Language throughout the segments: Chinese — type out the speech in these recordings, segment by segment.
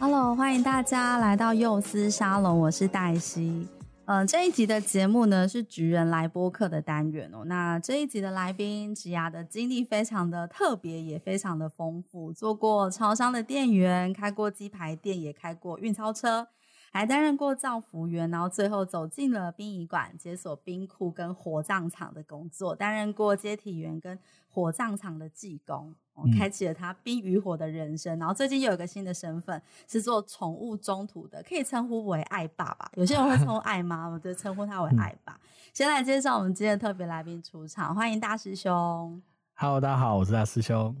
Hello，欢迎大家来到幼思沙龙，我是黛西。嗯、呃，这一集的节目呢是职人来播客的单元哦。那这一集的来宾职涯的经历非常的特别，也非常的丰富，做过超商的店员，开过鸡排店，也开过运钞车，还担任过造福员，然后最后走进了殡仪馆，解锁冰库跟火葬场的工作，担任过接体员跟火葬场的技工。开启了他冰与火的人生，然后最近又有一个新的身份，是做宠物中途的，可以称呼为爱爸爸。有些人会称呼爱妈，我就称呼他为 爱爸。先来介绍我们今天的特别来宾出场，欢迎大师兄。Hello，大家好，我是大师兄。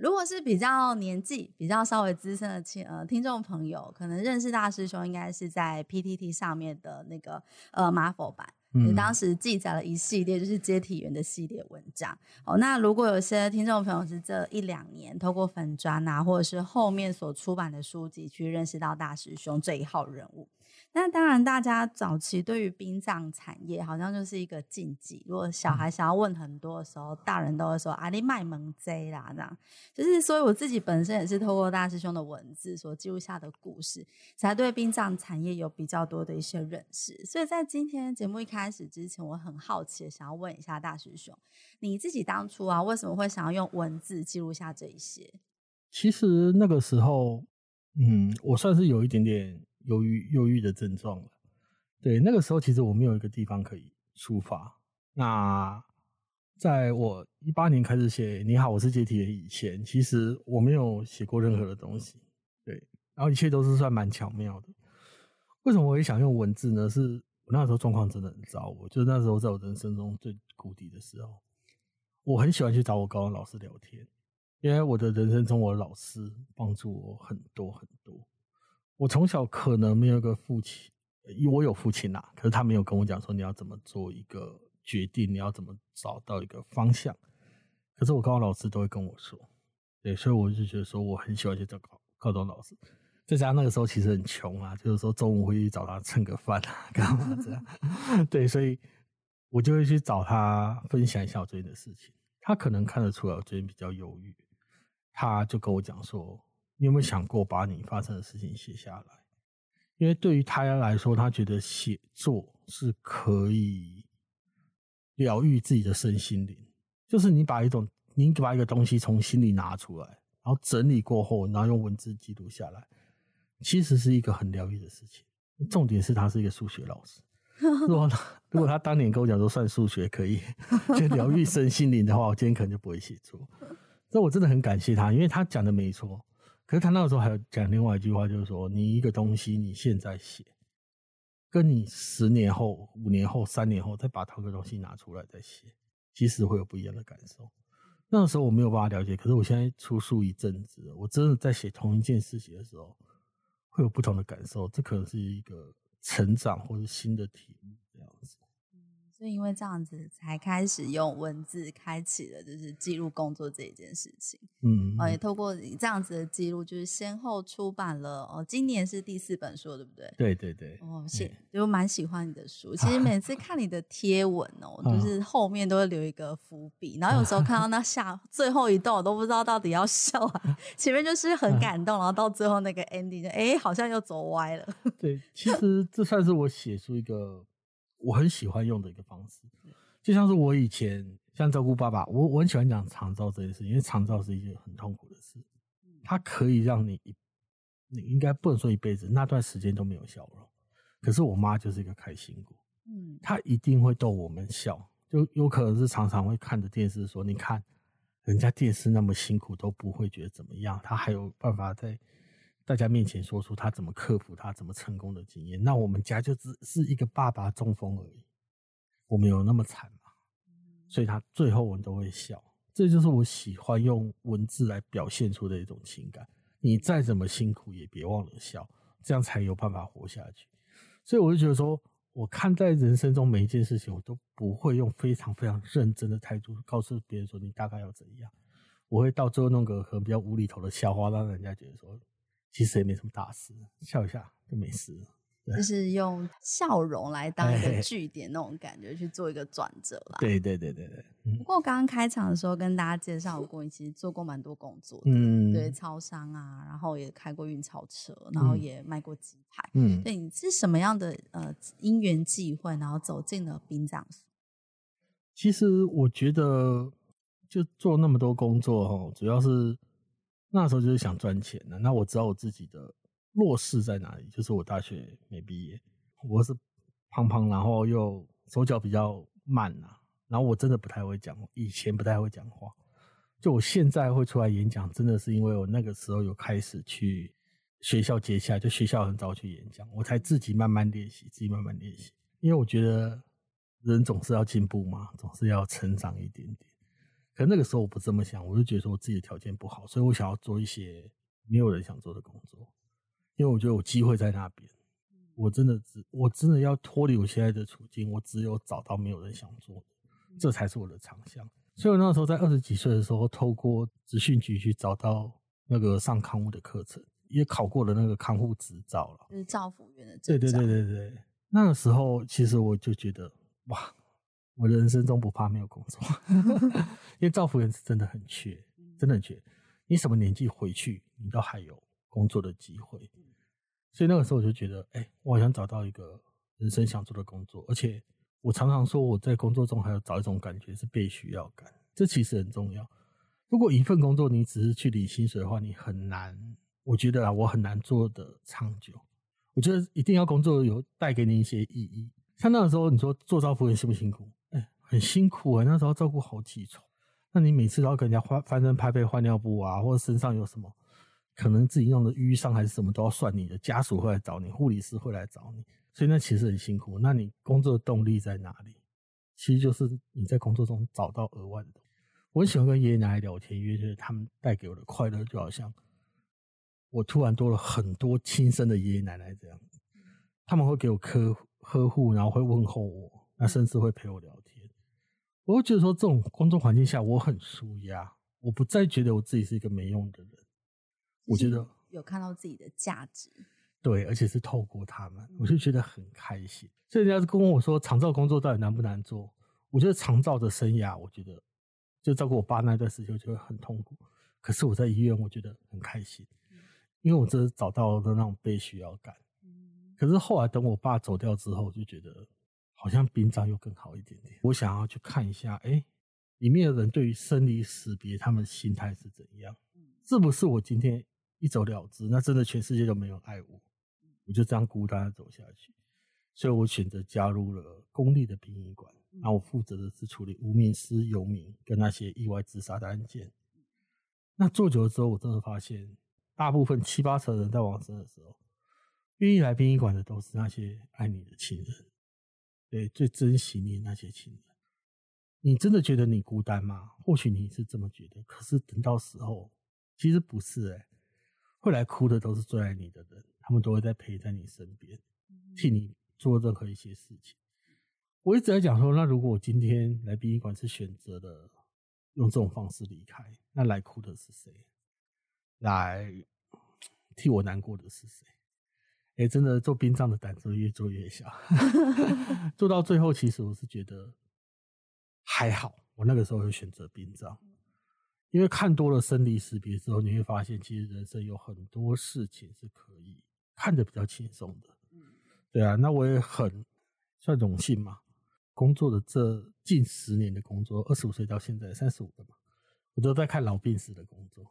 如果是比较年纪比较稍微资深的听呃听众朋友，可能认识大师兄应该是在 PTT 上面的那个呃 Marvel 版。你当时记载了一系列就是接体员的系列文章。哦，那如果有些听众朋友是这一两年透过粉砖啊，或者是后面所出版的书籍去认识到大师兄这一号人物。那当然，大家早期对于殡葬产业好像就是一个禁忌。如果小孩想要问很多的时候，大人都会说“啊，你卖萌贼啦”这样。就是，所以我自己本身也是透过大师兄的文字所记录下的故事，才对殡葬产业有比较多的一些认识。所以在今天节目一开始之前，我很好奇的想要问一下大师兄，你自己当初啊，为什么会想要用文字记录下这一些？其实那个时候，嗯，我算是有一点点。忧郁、忧郁的症状了。对，那个时候其实我没有一个地方可以出发。那在我一八年开始写《你好，我是解体》以前，其实我没有写过任何的东西。对，然后一切都是算蛮巧妙的。为什么我也想用文字呢？是我那时候状况真的很糟，我就那时候在我人生中最谷底的时候，我很喜欢去找我高中老师聊天，因为我的人生中，我的老师帮助我很多很多。我从小可能没有一个父亲，我有父亲啦，可是他没有跟我讲说你要怎么做一个决定，你要怎么找到一个方向。可是我高中老师都会跟我说，对，所以我就觉得说我很喜欢去找高高中老师。再加上那个时候其实很穷啊，就是说中午会去找他蹭个饭啊，干嘛这样？对，所以我就会去找他分享一下我最近的事情。他可能看得出来我最近比较忧郁，他就跟我讲说。你有没有想过把你发生的事情写下来？因为对于他来说，他觉得写作是可以疗愈自己的身心灵。就是你把一种，你把一个东西从心里拿出来，然后整理过后，然后用文字记录下来，其实是一个很疗愈的事情。重点是他是一个数学老师。如果他如果他当年跟我讲说算数学可以 就疗愈身心灵的话，我今天可能就不会写作。所以我真的很感谢他，因为他讲的没错。可是他那个时候还有讲另外一句话，就是说，你一个东西你现在写，跟你十年后、五年后、三年后再把同个东西拿出来再写，其实会有不一样的感受。那个时候我没有办法了解，可是我现在出书一阵子，我真的在写同一件事情的时候，会有不同的感受。这可能是一个成长或者新的体悟这样子。所以因为这样子，才开始用文字开启了就是记录工作这一件事情。嗯，嗯，也透过你这样子的记录，就是先后出版了哦，今年是第四本书，对不对？对对对。哦，谢，就蛮喜欢你的书。其 实每次看你的贴文哦，就是后面都会留一个伏笔，然后有时候看到 那下最后一段，我都不知道到底要笑啊，前面就是很感动，然后到最后那个 ending 就哎，好像又走歪了。对，其实这算是我写出一个。我很喜欢用的一个方式，就像是我以前像照顾爸爸，我我很喜欢讲长照这件事，因为长照是一件很痛苦的事，它可以让你，你应该不能说一辈子，那段时间都没有笑容。可是我妈就是一个开心果，嗯，她一定会逗我们笑，就有可能是常常会看着电视说，你看人家电视那么辛苦都不会觉得怎么样，她还有办法在。大家面前说出他怎么克服他怎么成功的经验，那我们家就只是一个爸爸中风而已，我们有那么惨吗？所以他最后我们都会笑，这就是我喜欢用文字来表现出的一种情感。你再怎么辛苦，也别忘了笑，这样才有办法活下去。所以我就觉得说，我看待人生中每一件事情，我都不会用非常非常认真的态度告诉别人说你大概要怎样。我会到最后弄个很比较无厘头的笑话，让人家觉得说，其实也没什么大事，笑一下就没事了。就是用笑容来当一个句点那种感觉去做一个转折啦。对对对对对。不过刚刚开场的时候跟大家介绍过，你其实做过蛮多工作的，嗯，对，超商啊，然后也开过运钞车，然后也卖过鸡排，嗯，对，你是什么样的呃因缘际会，然后走进了殡葬所？其实我觉得就做那么多工作哈，主要是那时候就是想赚钱的。那我知道我自己的。弱势在哪里？就是我大学没毕业，我是胖胖，然后又手脚比较慢呐、啊，然后我真的不太会讲，以前不太会讲话。就我现在会出来演讲，真的是因为我那个时候有开始去学校接洽，就学校很早去演讲，我才自己慢慢练习，自己慢慢练习。因为我觉得人总是要进步嘛，总是要成长一点点。可那个时候我不这么想，我就觉得说我自己的条件不好，所以我想要做一些没有人想做的工作。因为我觉得有机会在那边，我真的只我真的要脱离我现在的处境，我只有找到没有人想做的，这才是我的长项。所以我那时候在二十几岁的时候，透过职训局去找到那个上康护的课程，也考过了那个康护执照了，就是照服员的执照。对对对对对，那个时候其实我就觉得哇，我人生中不怕没有工作，因为造福人是真的很缺，真的很缺。你什么年纪回去，你都还有工作的机会。所以那个时候我就觉得，哎、欸，我好像找到一个人生想做的工作，而且我常常说我在工作中还要找一种感觉是被需要感，这其实很重要。如果一份工作你只是去领薪水的话，你很难，我觉得啊，我很难做的长久。我觉得一定要工作有带给你一些意义。像那个时候你说做照服员辛不辛苦？很辛苦啊、那时候照顾好几床，那你每次都要跟人家翻翻身拍背换尿布啊，或者身上有什么？可能自己弄的淤伤还是什么都要算你的，家属会来找你，护理师会来找你，所以那其实很辛苦。那你工作的动力在哪里？其实就是你在工作中找到额外的东西。我很喜欢跟爷爷奶奶聊天，因为就是他们带给我的快乐，就好像我突然多了很多亲生的爷爷奶奶这样。他们会给我呵呵护，然后会问候我，那甚至会陪我聊。我会觉得说，这种工作环境下我很舒压，我不再觉得我自己是一个没用的人。我觉得有看到自己的价值，对，而且是透过他们，我就觉得很开心。所以人家跟我说长照工作到底难不难做？我觉得长照的生涯，我觉得就照顾我爸那段时间，我觉得很痛苦。可是我在医院，我觉得很开心，因为我真的找到了那种被需要感。可是后来等我爸走掉之后，我就觉得好像殡葬又更好一点点。我想要去看一下，哎，里面的人对于生离死别，他们心态是怎样？是不是我今天？一走了之，那真的全世界都没有爱我，我就这样孤单的走下去。所以我选择加入了公立的殡仪馆，那我负责的是处理无名尸、游民跟那些意外自杀的案件。那做久了之后，我真的发现，大部分七八成人在往生的时候，愿意来殡仪馆的都是那些爱你的亲人，对，最珍惜你的那些亲人。你真的觉得你孤单吗？或许你是这么觉得，可是等到时候，其实不是哎、会来哭的都是最爱你的人，他们都会在陪在你身边，替你做任何一些事情。我一直在讲说，那如果我今天来殡仪馆是选择了用这种方式离开，那来哭的是谁？来替我难过的是谁？哎、欸，真的做殡葬的胆子越做越小，做到最后，其实我是觉得还好，我那个时候会选择殡葬。因为看多了生离死别之后，你会发现，其实人生有很多事情是可以看得比较轻松的。对啊，那我也很算荣幸嘛，工作的这近十年的工作，二十五岁到现在三十五了嘛，我都在看老病死的工作。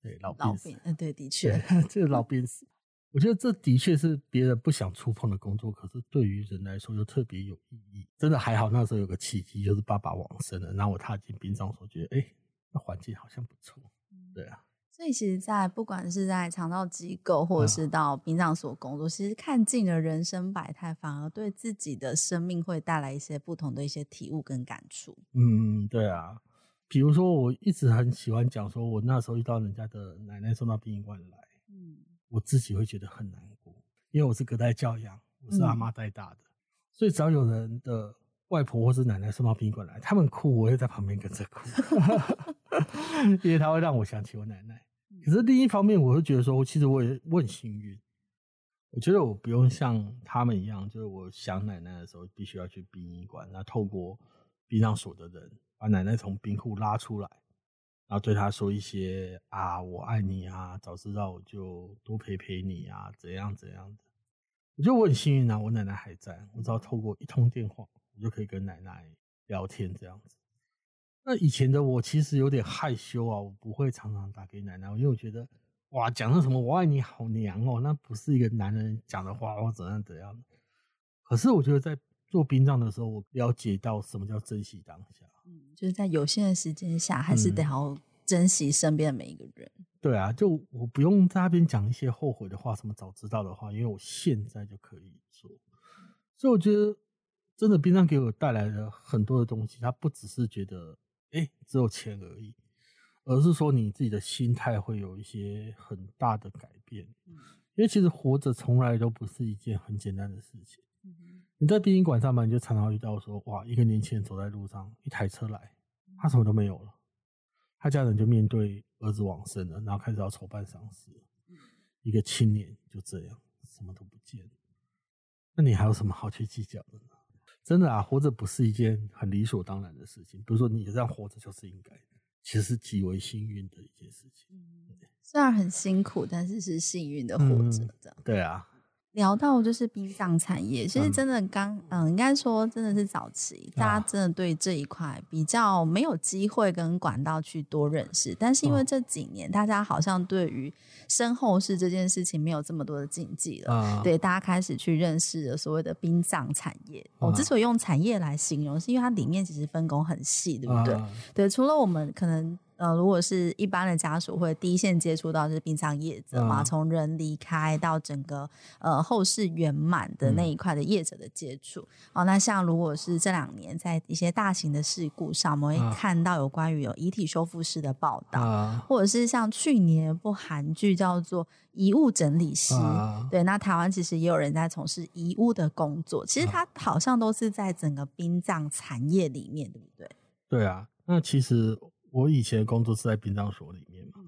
对，老病死，嗯，对，的确，这个老病死，我觉得这的确是别人不想触碰的工作，可是对于人来说又特别有意义。真的还好，那时候有个契机，就是爸爸往生了，然后我踏进殡葬所，觉得哎。那环境好像不错，对啊。所以其实，在不管是在肠道机构，或者是到殡葬所工作，其实看尽了人生百态，反而对自己的生命会带来一些不同的一些体悟跟感触。嗯，对啊。比如说，我一直很喜欢讲，说我那时候遇到人家的奶奶送到殡仪馆来，嗯，我自己会觉得很难过，因为我是隔代教养，我是阿妈带大的，嗯、所以只要有人的外婆或是奶奶送到殡仪馆来，他们哭，我会在旁边跟着哭，因为他会让我想起我奶奶。可是另一方面，我会觉得说，其实我也我很幸运，我觉得我不用像他们一样，就是我想奶奶的时候，必须要去殡仪馆，那透过殡葬所的人。把奶奶从冰库拉出来，然后对他说一些啊，我爱你啊，早知道我就多陪陪你啊，怎样怎样的。我觉得我很幸运啊，我奶奶还在，我只要透过一通电话，我就可以跟奶奶聊天这样子。那以前的我其实有点害羞啊，我不会常常打给奶奶，因为我觉得哇，讲的什么我爱你好娘哦，那不是一个男人讲的话，或怎样怎样的。可是我觉得在做殡葬的时候，我了解到什么叫珍惜当下。嗯，就是在有限的时间下，还是得好珍惜身边的每一个人。嗯。对啊，就我不用在那边讲一些后悔的话，什么早知道的话，因为我现在就可以做。所以我觉得，真的殡葬给我带来了很多的东西。它不只是觉得，哎，只有钱而已，而是说你自己的心态会有一些很大的改变。因为其实活着从来都不是一件很简单的事情。你在殡仪馆上班，你就常常遇到说，哇，一个年轻人走在路上，一台车来，他什么都没有了，他家人就面对儿子往生了，然后开始要筹办丧事，一个青年就这样什么都不见，那你还有什么好去计较的呢？真的啊，活着不是一件很理所当然的事情，比如说你这样活着就是应该，其实是极为幸运的一件事情。虽然很辛苦，但是是幸运的活着，这样。嗯，对啊。聊到就是殡葬产业，其实真的刚嗯，应该说真的是早期，大家真的对这一块比较没有机会跟管道去多认识。但是因为这几年大家好像对于身后事这件事情没有这么多的禁忌了，对，大家开始去认识了所谓的殡葬产业。我之所以用产业来形容，是因为它里面其实分工很细，对不对？对，除了我们可能。呃，如果是一般的家属，会第一线接触到就是殡葬业者嘛，从、嗯、人离开到整个呃后事圆满的那一块的业者的接触。嗯、哦，那像如果是这两年在一些大型的事故上，我们会看到有关于有遗体修复师的报道，嗯、或者是像去年一部韩剧叫做《遗物整理师》，嗯、对，那台湾其实也有人在从事遗物的工作。其实它好像都是在整个殡葬产业里面，对不对？对啊，那其实。我以前的工作是在殡葬所里面嘛，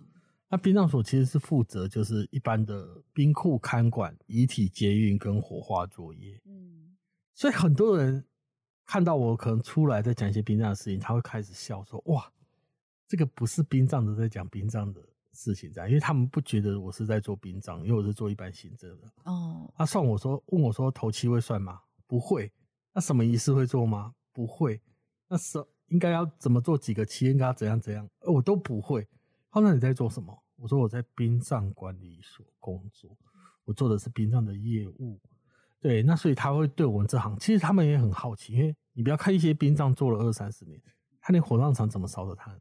那殡葬所其实是负责就是一般的冰库看管、遗体接运跟火化作业。嗯，所以很多人看到我可能出来在讲一些殡葬的事情，他会开始笑说：“哇，这个不是殡葬的在讲殡葬的事情，这样，因为他们不觉得我是在做殡葬，因为我是做一般行政的。”哦，他算我说问我说头七会算吗？不会。那什么仪式会做吗？不会。那什应该要怎么做几个期，应该要怎样怎样，我都不会。他说，那你在做什么？我说我在殡葬管理所工作，我做的是殡葬的业务。对，那所以他会对我们这行，其实他们也很好奇，因为你不要看一些殡葬做了二三十年，他连火葬场怎么烧的，他不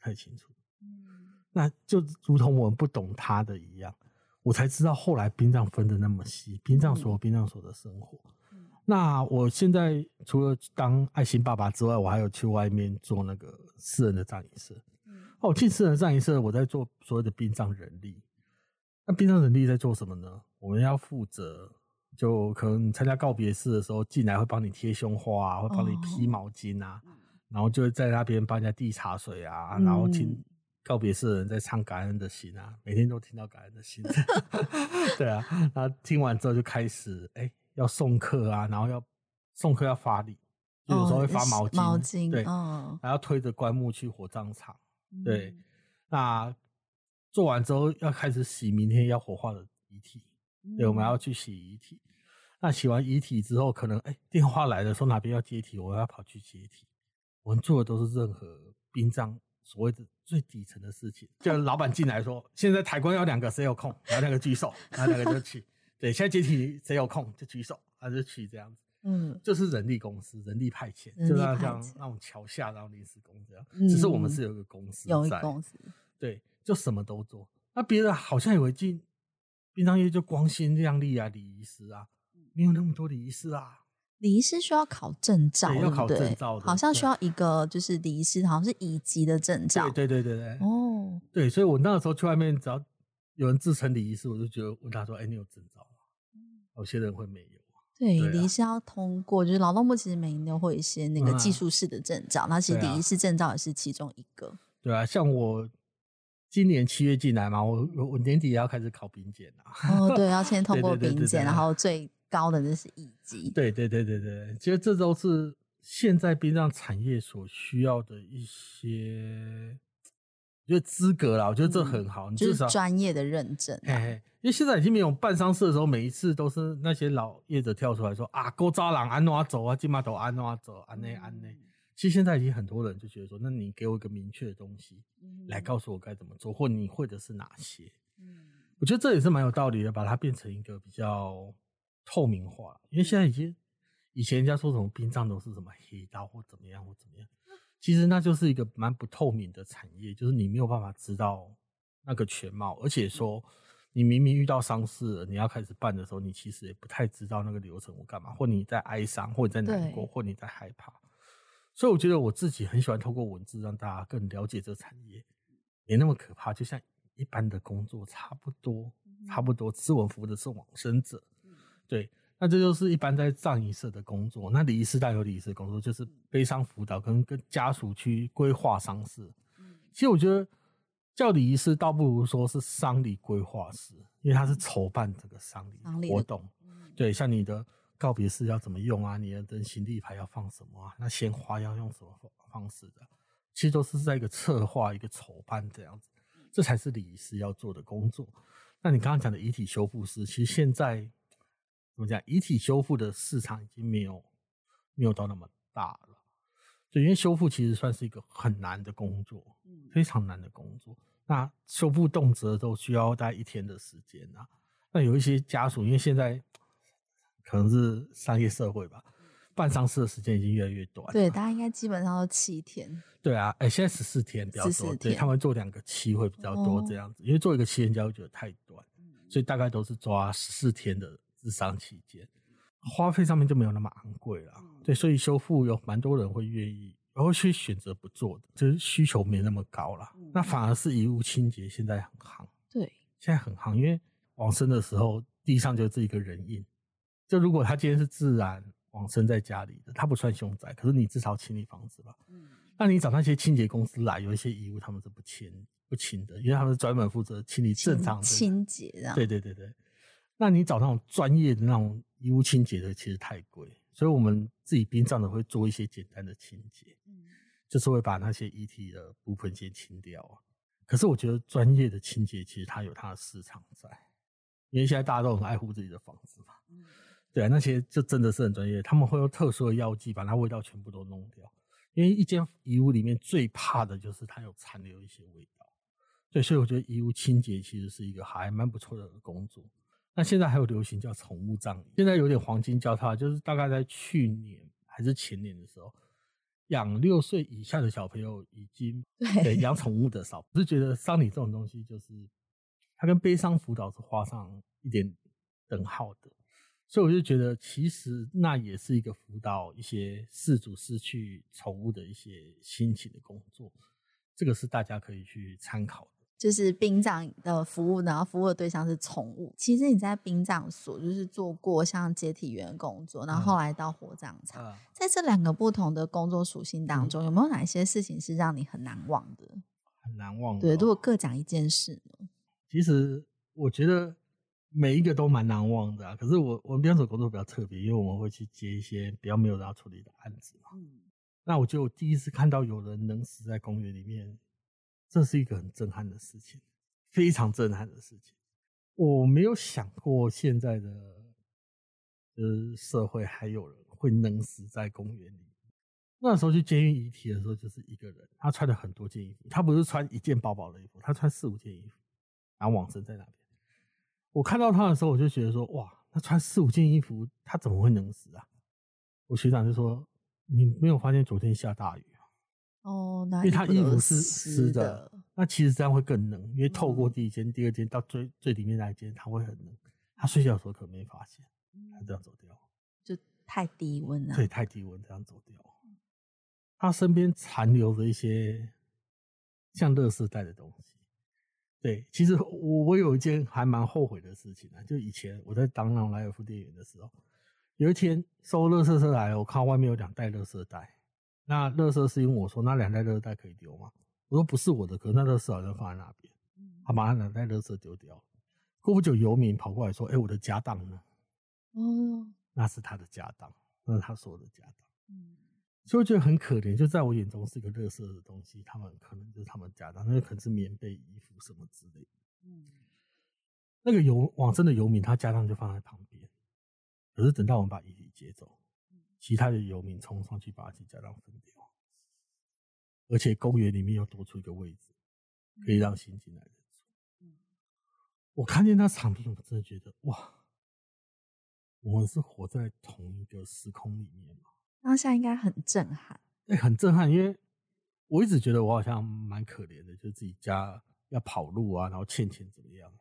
太清楚。那就如同我们不懂他的一样，我才知道后来殡葬分得那么细，殡葬所有殡葬所的生活。那我现在除了当爱心爸爸之外，我还有去外面做那个私人的葬仪社。哦，进私人的葬仪社，我在做所谓的殡葬人力。那殡葬人力在做什么呢？我们要负责，就可能参加告别式的时候，进来会帮你贴胸花啊，会帮你披毛巾啊，然后就会在那边帮人家递茶水啊，然后请告别式的人在唱感恩的心啊，每天都听到感恩的心。对啊，然后听完之后就开始哎。欸要送客啊，然后要送客要发礼，就有时候会发毛巾，毛巾对，然后推着棺木去火葬场，对。那做完之后要开始洗明天要火化的遗体，对，我们要去洗遗体。那洗完遗体之后，可能哎电话来了，说哪边要接体，我要跑去接体。我们做的都是任何殡葬所谓的最底层的事情，就老板进来说，现在抬棺要两个，谁有空？然后两个举手，然后两个就去。对，现在接体谁有空就举手，他就去这样子。嗯，就是人力公司，人力派遣，派遣就像像那种桥下然后临时工这样。嗯、只是我们是有一个公司在，有一个公司。对，就什么都做。那别人好像以为进殡葬业就光鲜亮丽啊，礼仪师啊，没有那么多礼仪师啊。礼仪师需要考证照，对，要考证照的，好像需要一个就是礼仪师，好像是乙级的证照。对对对对对。哦，对，所以我那个时候去外面，只要有人自称礼仪师，我就觉得问他说：“哎，你有证照吗？”有些人会没有。对，礼仪师要通过，就是劳动部其实每年都会有一些那个技术式的证照，那其实礼仪式证照也是其中一个。对啊，像我今年七月进来嘛，我我年底也要开始考丙检啊。哦，对，要先 通过丙检，然后最。高的那是乙级，对对对对对，其实这都是现在殡葬产业所需要的一些，我觉得资格啦，我觉得这很好，嗯、你至少就是专业的认证。嘿嘿，因为现在已经没有办丧事的时候，每一次都是那些老业者跳出来说啊，勾渣郎安怎走啊，金马头安怎走，安内安内。其实现在已经很多人就觉得说，那你给我一个明确的东西，来告诉我该怎么做，或你会的是哪些？嗯，我觉得这也是蛮有道理的，把它变成一个比较。透明化，因为现在已经，以前人家说什么殡葬都是什么黑道或怎么样或怎么样，其实那就是一个蛮不透明的产业，就是你没有办法知道那个全貌，而且说你明明遇到丧事了，你要开始办的时候，你其实也不太知道那个流程我干嘛，或你在哀伤，或你在难过，或你在害怕，所以我觉得我自己很喜欢透过文字让大家更了解这个产业，没那么可怕，就像一般的工作差不多，差不多，只是我们服务的是往生者。对，那这就是一般在葬仪社的工作。那礼仪师大有礼仪师的工作，就是悲伤辅导跟跟家属去规划丧事。其实我觉得叫礼仪师倒不如说是丧礼规划师，因为他是筹办这个丧礼活动。对，像你的告别式要怎么用啊？你的登行李牌要放什么啊？那鲜花要用什么方式的？其实都是在一个策划、一个筹办这样子，这才是礼仪师要做的工作。那你刚刚讲的遗体修复师，其实现在。怎么讲？遗体修复的市场已经没有没有到那么大了，所以因为修复其实算是一个很难的工作，非常难的工作。那修复动辄都需要大概一天的时间啊。那有一些家属，因为现在可能是商业社会吧，办丧事的时间已经越来越短。对，大家应该基本上都七天。对啊，哎、欸，现在十四天比较多，对，他们做两个七会比较多这样子，哦、因为做一个七天家会觉得太短，所以大概都是抓十四天的。治伤期间，花费上面就没有那么昂贵了。对，所以修复有蛮多人会愿意，然后去选择不做的，就是需求没那么高了。那反而是遗物清洁现在很夯，对，现在很夯，因为往生的时候地上就是一个人印。就如果他今天是自然往生在家里的，他不算凶宅，可是你至少清理房子吧。嗯，那你找那些清洁公司来，有一些遗物他们是不清不清的，因为他们是专门负责清理正常的清洁的。对对对对。那你找那种专业的那种衣物清洁的，其实太贵，所以我们自己殡葬的会做一些简单的清洁，嗯，就是会把那些遗体的部分先清掉啊。可是我觉得专业的清洁其实它有它的市场在，因为现在大家都很爱护自己的房子嘛，嗯，对啊，那些就真的是很专业，他们会用特殊的药剂把它味道全部都弄掉，因为一间遗物里面最怕的就是它有残留一些味道，对，所以我觉得遗物清洁其实是一个还蛮不错的工作。那现在还有流行叫宠物葬礼，现在有点黄金交叉，就是大概在去年还是前年的时候，养六岁以下的小朋友已经对养宠物的少，我是觉得丧礼这种东西，就是它跟悲伤辅导是画上一点等号的，所以我就觉得其实那也是一个辅导一些事主失去宠物的一些心情的工作，这个是大家可以去参考的。就是殡葬的服务，然后服务的对象是宠物。其实你在殡葬所就是做过像接体员工作，然后后来到火葬场，嗯、在这两个不同的工作属性当中，嗯、有没有哪一些事情是让你很难忘的？很难忘的。对，如果各讲一件事呢？其实我觉得每一个都蛮难忘的啊。可是我我们殡葬所工作比较特别，因为我们会去接一些比较没有人要处理的案子嘛。嗯。那我就第一次看到有人能死在公园里面。这是一个很震撼的事情，非常震撼的事情。我没有想过现在的呃社会还有人会能死在公园里。那时候去监狱遗体的时候，就是一个人，他穿了很多件衣服，他不是穿一件薄薄的衣服，他穿四五件衣服，然后往生在那边。我看到他的时候，我就觉得说，哇，他穿四五件衣服，他怎么会能死啊？我学长就说，你没有发现昨天下大雨？哦，因为他衣服是湿的，那其实这样会更冷，因为透过第一间、第二间到最最里面那一间，他会很冷。他睡觉的时候可没发现，他这样走掉，就太低温了，对，太低温这样走掉。他身边残留着一些像乐色袋的东西。对，其实我我有一件还蛮后悔的事情啊，就以前我在当那种莱尔富店员的时候，有一天收乐色车来了，我看到外面有两袋乐色袋。那垃圾是因为我说那两袋垃圾袋可以丢吗？我说不是我的，可是那垃圾好像放在那边。他把那两袋垃圾丢掉了。过不久，游民跑过来说：“哎、欸，我的家当呢？”哦，那是他的家当，那是他所有的家当。嗯，所以我觉得很可怜，就在我眼中是一个垃圾的东西。他们可能就是他们家当，那可能是棉被、衣服什么之类的。嗯，那个游往生的游民，他家当就放在旁边。可是等到我们把遗体接走。其他的游民冲上去把其家当分掉，而且公园里面又多出一个位置，可以让新进来的人坐。我看见那场面，我真的觉得哇，我们是活在同一个时空里面吗？当下应该很震撼，欸，很震撼，因为我一直觉得我好像蛮可怜的，就是自己家要跑路啊，然后欠钱怎么样，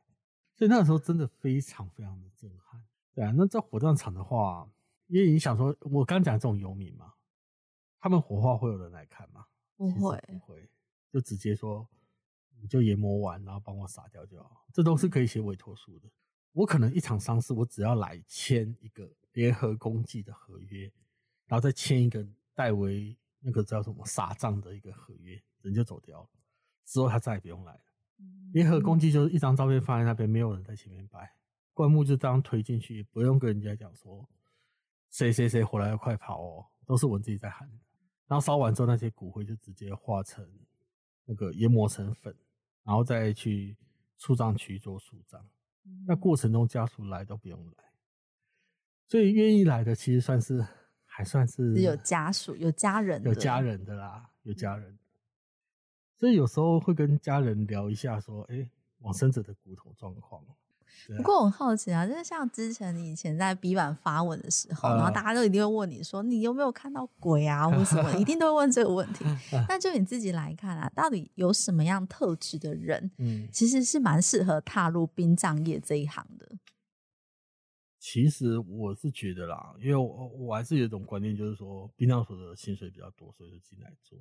所以那时候真的非常非常的震撼。对啊，那在火葬场的话。因为你想说，我刚讲这种游民嘛，他们火化会有人来看吗？不会，不会，就直接说，你就研磨完，然后帮我撒掉就好。这都是可以写委托书的。我可能一场丧事，我只要来签一个联合公祭的合约，然后再签一个代为那个叫什么撒葬的一个合约，人就走掉了。之后他再也不用来了。联合公祭就是一张照片放在那边，没有人在前面摆，棺木就这样推进去，不用跟人家讲说。谁谁谁回来要快跑哦！都是我自己在喊。然后烧完之后，那些骨灰就直接化成那个研磨成粉，然后再去出葬区做树葬。那过程中家属来都不用来，所以愿意来的其实算是还算是有家属、有家人、有家人的啦，有家人。所以有时候会跟家人聊一下，说：“哎，往生者的骨头状况。”不过我很好奇啊，就是像之前你以前在 B 版发文的时候，然后大家都一定会问你说，你有没有看到鬼啊，或什么，一定都会问这个问题。那就你自己来看啊，到底有什么样特质的人，嗯，其实是蛮适合踏入殡葬业这一行的。其实我是觉得啦，因为我我还是有一种观念，就是说殡葬所的薪水比较多，所以就进来做。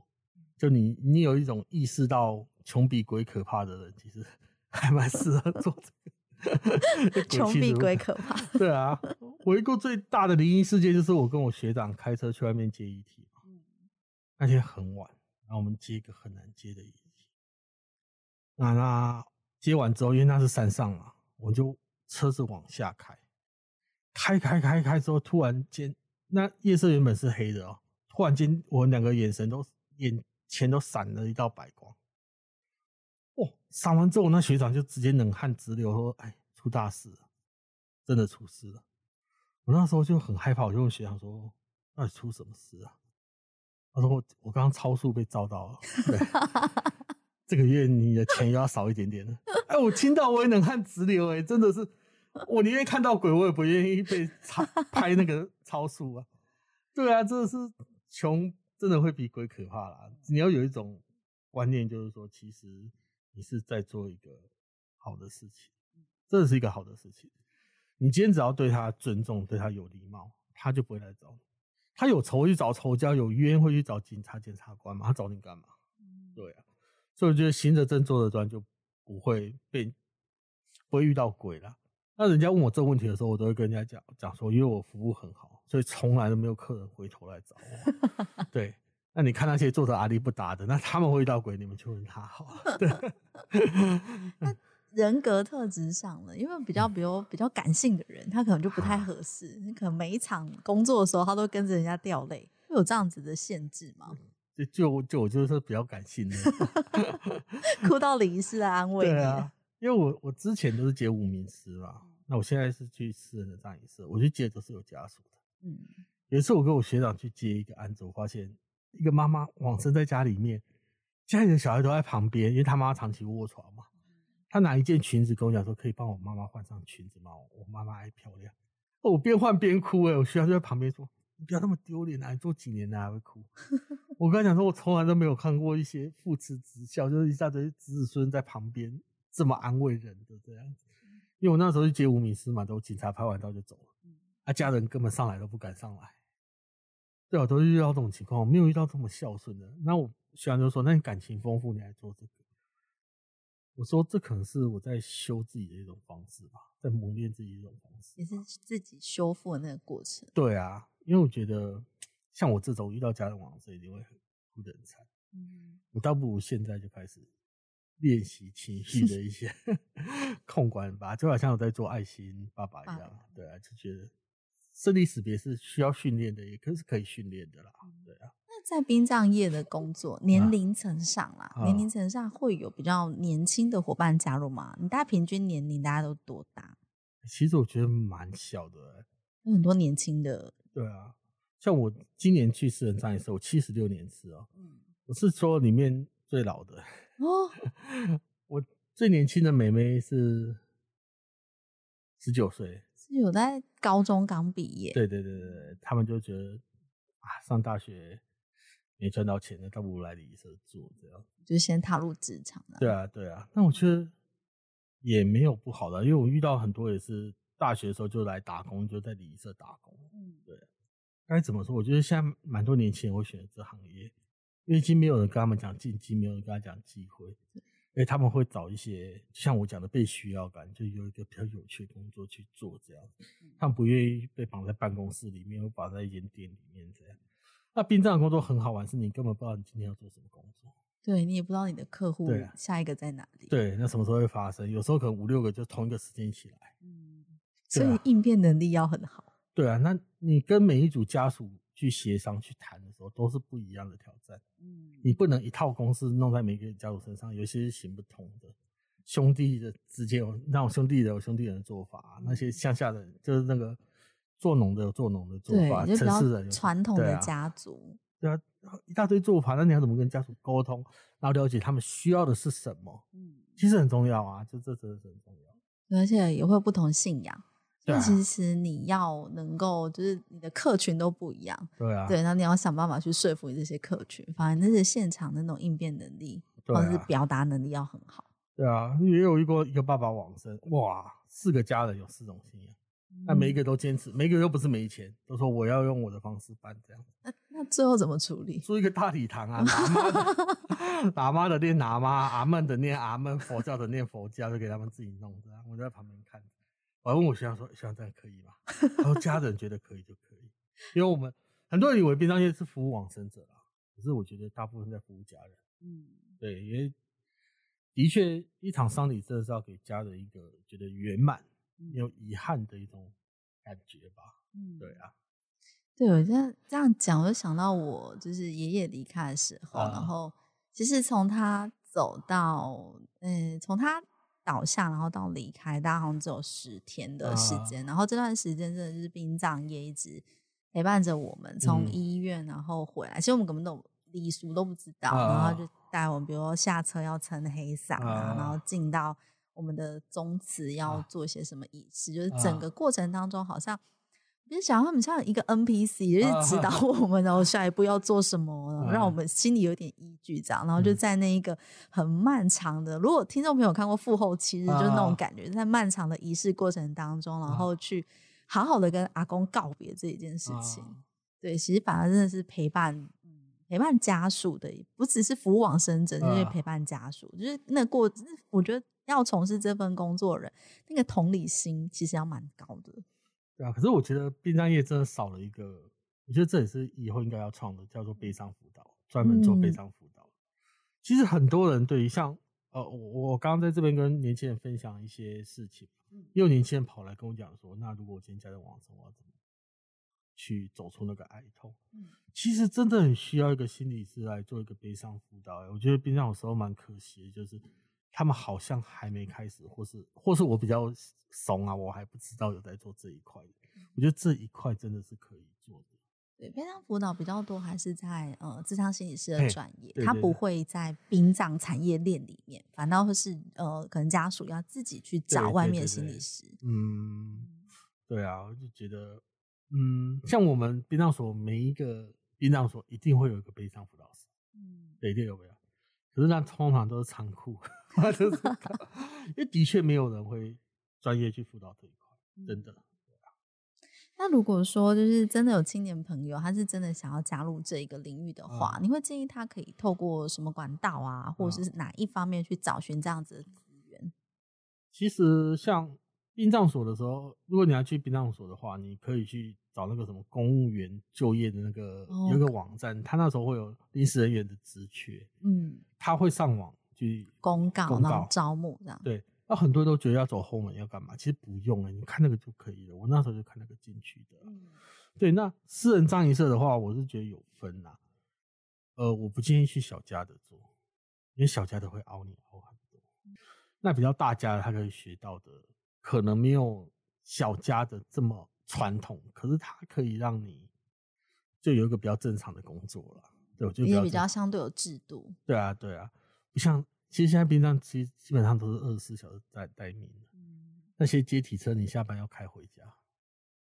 就你你有一种意识到穷比鬼可怕的人，其实 还蛮适合做这个。穷比鬼可怕。对啊，回顾最大的灵异事件就是我跟我学长开车去外面接遗体，那天很晚，然后我们接一个很难接的遗体。那那接完之后，因为那是山上嘛，我就车子往下开，开开开开之后，突然间那夜色原本是黑的哦，突然间我们两个眼神都眼前都闪了一道白光。哦，闪完之后，那学长就直接冷汗直流，说：“哎，出大事了，真的出事了。”我那时候就很害怕，我就问学长说：“到底出什么事啊？”他说：“我我刚刚超速被照到了，对，这个月你的钱又要少一点点了。”哎，我听到我也冷汗直流，哎，真的是，我宁愿看到鬼，我也不愿意被超拍那个超速啊。对啊，真的是穷，真的会比鬼可怕啦。你要有一种观念，就是说，其实。你是在做一个好的事情，这是一个好的事情。你今天只要对他尊重，对他有礼貌，他就不会来找你。他有仇去找仇家，有冤会去找警察、检察官嘛？他找你干嘛？对啊，所以我觉得行得正，坐得端，就不会被不会遇到鬼了。那人家问我这个问题的时候，我都会跟人家讲讲说，因为我服务很好，所以从来都没有客人回头来找我。对。那你看那些做的阿里不达的，那他们会遇到鬼，你们去问他好了。对，那人格特质上呢？因为比较比如比较感性的人，他可能就不太合适。你可能每一场工作的时候，他都跟着人家掉泪，会有这样子的限制吗？就就就我就是说比较感性的，哭到礼仪师来安慰。对啊，因为我我之前都是接无名尸嘛，那我现在是去私人的葬仪社，我去接都是有家属的。嗯，有一次我跟我学长去接一个案子，我发现。一个妈妈往生在家里面，家里的小孩都在旁边，因为他妈妈长期卧床嘛。他拿一件裙子跟我讲说：“可以帮我妈妈换上裙子吗？我妈妈爱漂亮。”我边换边哭哎，我学长就在旁边说：“你不要那么丢脸啊，你做几年了还会哭？”我跟他讲说：“我从来都没有看过一些父慈子孝，就是一大堆子子孙在旁边这么安慰人的这样子。”因为我那时候去接无名尸嘛，都警察拍完照就走了。啊，家人根本上来都不敢上来。对啊，都遇到这种情况，我没有遇到这么孝顺的。那我学长就说：“那你感情丰富，你还做这个？”我说：“这可能是我在修自己的一种方式吧，在磨练自己的一种方式，也是自己修复的那个过程。”对啊，因为我觉得像我这种遇到家人往生，一定会很哭得很惨。嗯，我倒不如现在就开始练习情绪的一些 控管吧，就好像我在做爱心爸爸一样。啊对啊，就觉得。生离死别是需要训练的，也可是可以训练的啦。对啊。那在殡葬业的工作，年龄层上啦，啊、年龄层上会有比较年轻的伙伴加入吗？你大概平均年龄大家都多大？其实我觉得蛮小的、欸，有很多年轻的。对啊，像我今年去世人葬仪是我七十六年次哦、喔。嗯。我是说里面最老的哦。我最年轻的妹妹是十九岁。有在高中刚毕业，对对对对，他们就觉得啊，上大学没赚到钱的，倒不如来礼仪社做这样，就先踏入职场了。对啊对啊，那我觉得也没有不好的，因为我遇到很多也是大学的时候就来打工，就在礼仪社打工。嗯，对。该怎么说？我觉得现在蛮多年轻人会选择这行业，因为已经没有人跟他们讲禁忌，没有人跟他讲机会。哎，他们会找一些像我讲的被需要感，就有一个比较有趣的工作去做这样。他们不愿意被绑在办公室里面，或绑在一间店里面这样。那殡葬的工作很好玩，是你根本不知道你今天要做什么工作。对，你也不知道你的客户下一个在哪里。对，那什么时候会发生？有时候可能五六个就同一个时间一起来。嗯，所以应变能力要很好。对啊，那你跟每一组家属去协商、去谈的时候，都是不一样的挑战。嗯，你不能一套公式弄在每个家族身上，有些是行不通的。兄弟的之间有那种兄弟的有兄弟人的做法，那些乡下的就是那个做农的有做农的做法，城市人传统的家族，对啊，对啊，一大堆做法，那你要怎么跟家属沟通，然后了解他们需要的是什么？嗯，其实很重要啊，就这真的是很重要，而且也会有不同信仰。但其实你要能够，就是你的客群都不一样，对啊，对，然后你要想办法去说服你这些客群，反正那些现场的那种应变能力，或者是表达能力要很好。对啊，也有一个一个爸爸往生，哇，四个家人有四种信仰，那每一个都坚持，每一个又不是没钱，都说我要用我的方式办这样。那那最后怎么处理？租一个大礼堂啊，喇嘛的喇嘛的念喇嘛，阿门的念阿门，佛教的念佛教，就给他们自己弄这样，我就在旁边看。我还问我学长说：“学长这样可以吗？”然后家人觉得可以就可以，因为我们很多人以为殡葬业是服务往生者啦，可是我觉得大部分在服务家人。嗯，对，因为的确一场丧礼真的是要给家人一个觉得圆满、没有遗憾的一种感觉吧。嗯，对啊，对我这样这样讲，我就想到我就是爷爷离开的时候，啊、然后其实从他走到，嗯，从他。倒下，然后到离开，大概好像只有十天的时间。啊、然后这段时间真的就是殡葬业一直陪伴着我们，从医院然后回来。嗯、其实我们根本都礼俗都不知道，啊、然后就带我们，比如说下车要撑黑伞啊，啊然后进到我们的宗祠要做些什么仪式，啊、就是整个过程当中好像。就想他们像一个 NPC，就是指导我们，然后下一步要做什么，让我们心里有点依据，这样。然后就在那一个很漫长的，如果听众朋友看过《复后七日》，就是那种感觉，在漫长的仪式过程当中，然后去好好的跟阿公告别这一件事情。对，其实反而真的是陪伴，陪伴家属的，不只是服务往生者，就是陪伴家属，就是那过，我觉得要从事这份工作的人，那个同理心其实要蛮高的。对啊，可是我觉得殡葬业真的少了一个，我觉得这也是以后应该要创的，叫做悲伤辅导，专门做悲伤辅导。嗯、其实很多人对于像呃，我我刚刚在这边跟年轻人分享一些事情，也有年轻人跑来跟我讲说，那如果我今天家人往生，我要怎么去走出那个哀痛？嗯、其实真的很需要一个心理师来做一个悲伤辅导。我觉得殡葬有时候蛮可惜的，就是。他们好像还没开始，或是或是我比较怂啊，我还不知道有在做这一块。我觉得这一块真的是可以做的。对，悲伤辅导比较多，还是在呃智商心理师的专业，他不会在殡葬产业链里面，反倒会是呃可能家属要自己去找外面的心理师。嗯，对啊，我就觉得，嗯，像我们殡葬所每一个殡葬所一定会有一个悲伤辅导师，嗯，对，一定有没有？可是那通常都是仓库。就是，因为的确没有人会专业去辅导这一块，真的。嗯、那如果说就是真的有青年朋友，他是真的想要加入这一个领域的话，嗯、你会建议他可以透过什么管道啊，或者是哪一方面去找寻这样子的资源？其实像殡葬所的时候，如果你要去殡葬所的话，你可以去找那个什么公务员就业的那个、哦、有一个网站，他那时候会有临时人员的职缺，嗯，他会上网去公告，公告招募这样，对。那很多人都觉得要走后门要干嘛？其实不用了，你看那个就可以了。我那时候就看那个进去的。嗯、对，那私人葬仪社的话，我是觉得有分呐。呃，我不建议去小家的做，因为小家的会凹你凹很多。嗯、那比较大家的，他可以学到的，可能没有小家的这么传统，可是它可以让你就有一个比较正常的工作了。对，就也比较相对有制度。对啊，对啊，不像。其实现在殡葬其实基本上都是二十四小时在待命的。嗯、那些接体车，你下班要开回家，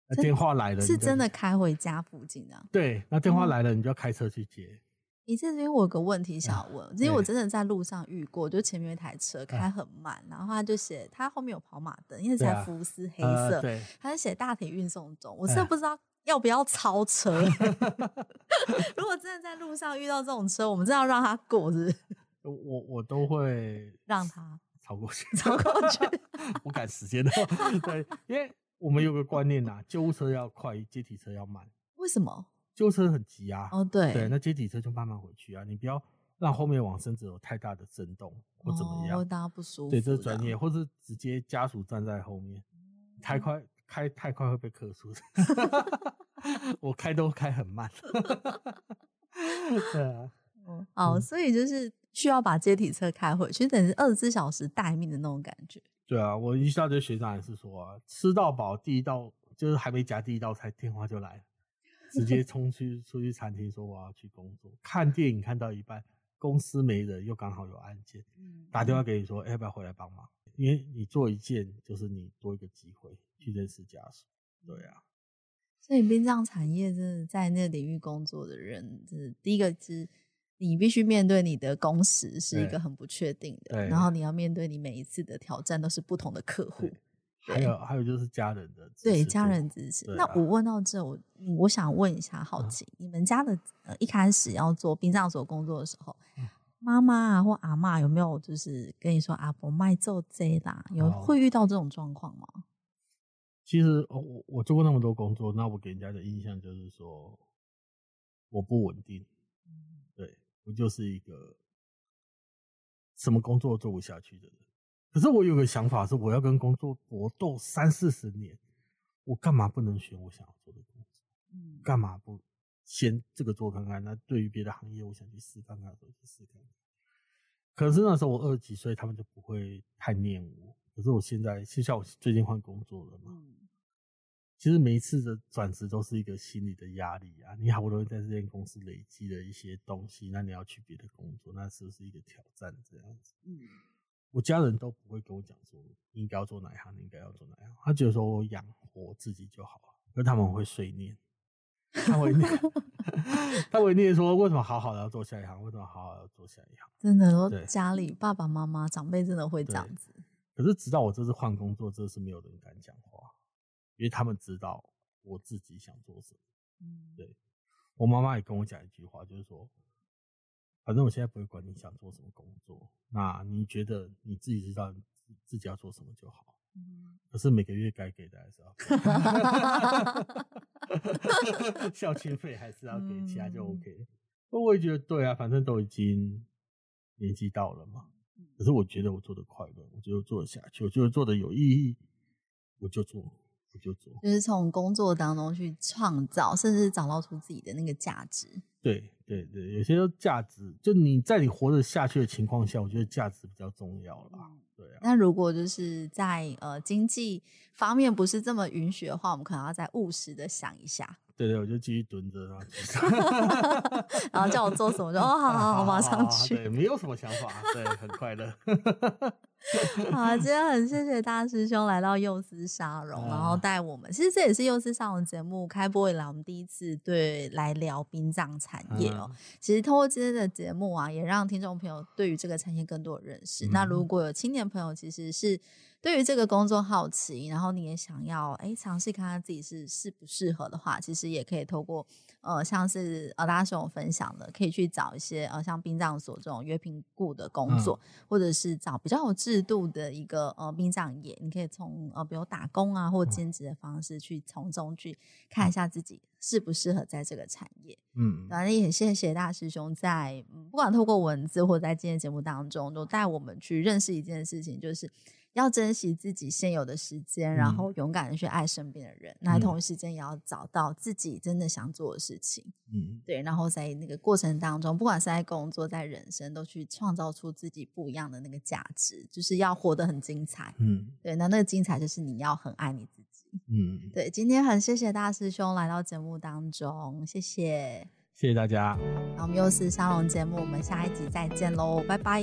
那电话来了是真的开回家附近的。对，那电话来了，你就要开车去接。你这边我有个问题想问，因为我真的在路上遇过，就前面一台车开很慢，然后他就写他后面有跑马灯，因为才福斯黑色，他就写大体运送中，我真的不知道要不要超车。如果真的在路上遇到这种车，我们真的要让他过，是不是？我我都会 让他超过去，超过去。我赶时间的，对，因为我们有个观念呐，救护车要快，接体车要慢。为什么？救护车很急啊。哦，对，对，那接体车就慢慢回去啊，你不要让后面往生者有太大的震动或怎么样，会大家不舒服。对，这是专业，或是直接家属站在后面，太快开太快会被克诉。我开都开很慢。对啊。哦，所以就是。需要把接体车开回去，等于二十四小时待命的那种感觉。对啊，我一下就学长也是说啊，吃到饱第一道就是还没夹第一道菜，电话就来了，直接冲去出去餐厅说我要去工作。看电影看到一半，公司没人，又刚好有案件，打电话给你说，欸，要不要回来帮忙？因为你做一件就是你多一个机会去认识家属。对啊，所以殡葬产业真的在那个领域工作的人，就是第一个是。你必须面对你的工时是一个很不确定的，然后你要面对你每一次的挑战都是不同的客户，还有还有就是家人的对家人支持。啊、那我问到这，我我想问一下，好奇、嗯、你们家的呃一开始要做殡葬所工作的时候，妈妈、嗯、啊或阿妈有没有就是跟你说啊不卖做这啦？有会遇到这种状况吗？其实我我做过那么多工作，那我给人家的印象就是说我不稳定。对我就是一个什么工作都做不下去的人，可是我有个想法是，我要跟工作搏斗三四十年，我干嘛不能选我想要做的工作？嗯，干嘛不先这个做看看？那对于别的行业，我想去试看看，我去试看看。可是那时候我二十几岁，他们就不会太念我。可是我现在，就像我最近换工作了嘛。嗯其实每一次的转职都是一个心理的压力啊！你好不容易在这间公司累积了一些东西，那你要去别的工作，那是不是一个挑战？这样子，嗯，我家人都不会跟我讲说你应该要做哪一行，你应该要做哪一行，他觉得说我养活自己就好了。可是他们会碎念，他会念，他会念说为什么好好的要做下一行，为什么好好的要做下一行？真的，说家里爸爸妈妈长辈真的会这样子。可是直到我这次换工作，这是没有人敢讲话。因为他们知道我自己想做什么，嗯，对，我妈妈也跟我讲一句话，就是说，反正我现在不会管你想做什么工作，那你觉得你自己知道自己要做什么就好，嗯，可是每个月该给的还是要给，孝亲 费还是要给，其他就 OK。那我也觉得对啊，反正都已经年纪到了嘛，可是我觉得我做的快乐，我觉得做得下去，我觉得做的有意义，我就做。我就做，就是从工作当中去创造，甚至找到出自己的那个价值。对对对，有些价值，就你在你活得下去的情况下，我觉得价值比较重要啦。嗯、对啊。那如果就是在呃经济方面不是这么允许的话，我们可能要再务实的想一下。对对，我就继续蹲着啊，然后叫我做什么就哦，好好好，马上去。对，没有什么想法，对，很快乐。好，今天很谢谢大师兄来到幼师沙龙，然后带我们。其实这也是幼师沙龙节目开播以来，我们第一次对来聊殡葬产业哦。其实通过今天的节目啊，也让听众朋友对于这个产业更多的认识。那如果有青年朋友，其实是。对于这个工作好奇，然后你也想要哎尝试看看自己是适不适合的话，其实也可以透过呃像是呃大家跟我分享的，可以去找一些呃像殡葬所这种约评估的工作，嗯、或者是找比较有制度的一个呃殡葬业，你可以从呃比如打工啊或兼职的方式去从中去看一下自己适不适合在这个产业。嗯，反正也谢谢大师兄在不管透过文字或者在今天节目当中，都带我们去认识一件事情，就是。要珍惜自己现有的时间，然后勇敢的去爱身边的人。嗯、那同时间也要找到自己真的想做的事情。嗯，对。然后在那个过程当中，不管是在工作，在人生，都去创造出自己不一样的那个价值。就是要活得很精彩。嗯，对。那那个精彩就是你要很爱你自己。嗯，对。今天很谢谢大师兄来到节目当中，谢谢，谢谢大家。那我们又是沙龙节目，我们下一集再见喽，拜拜。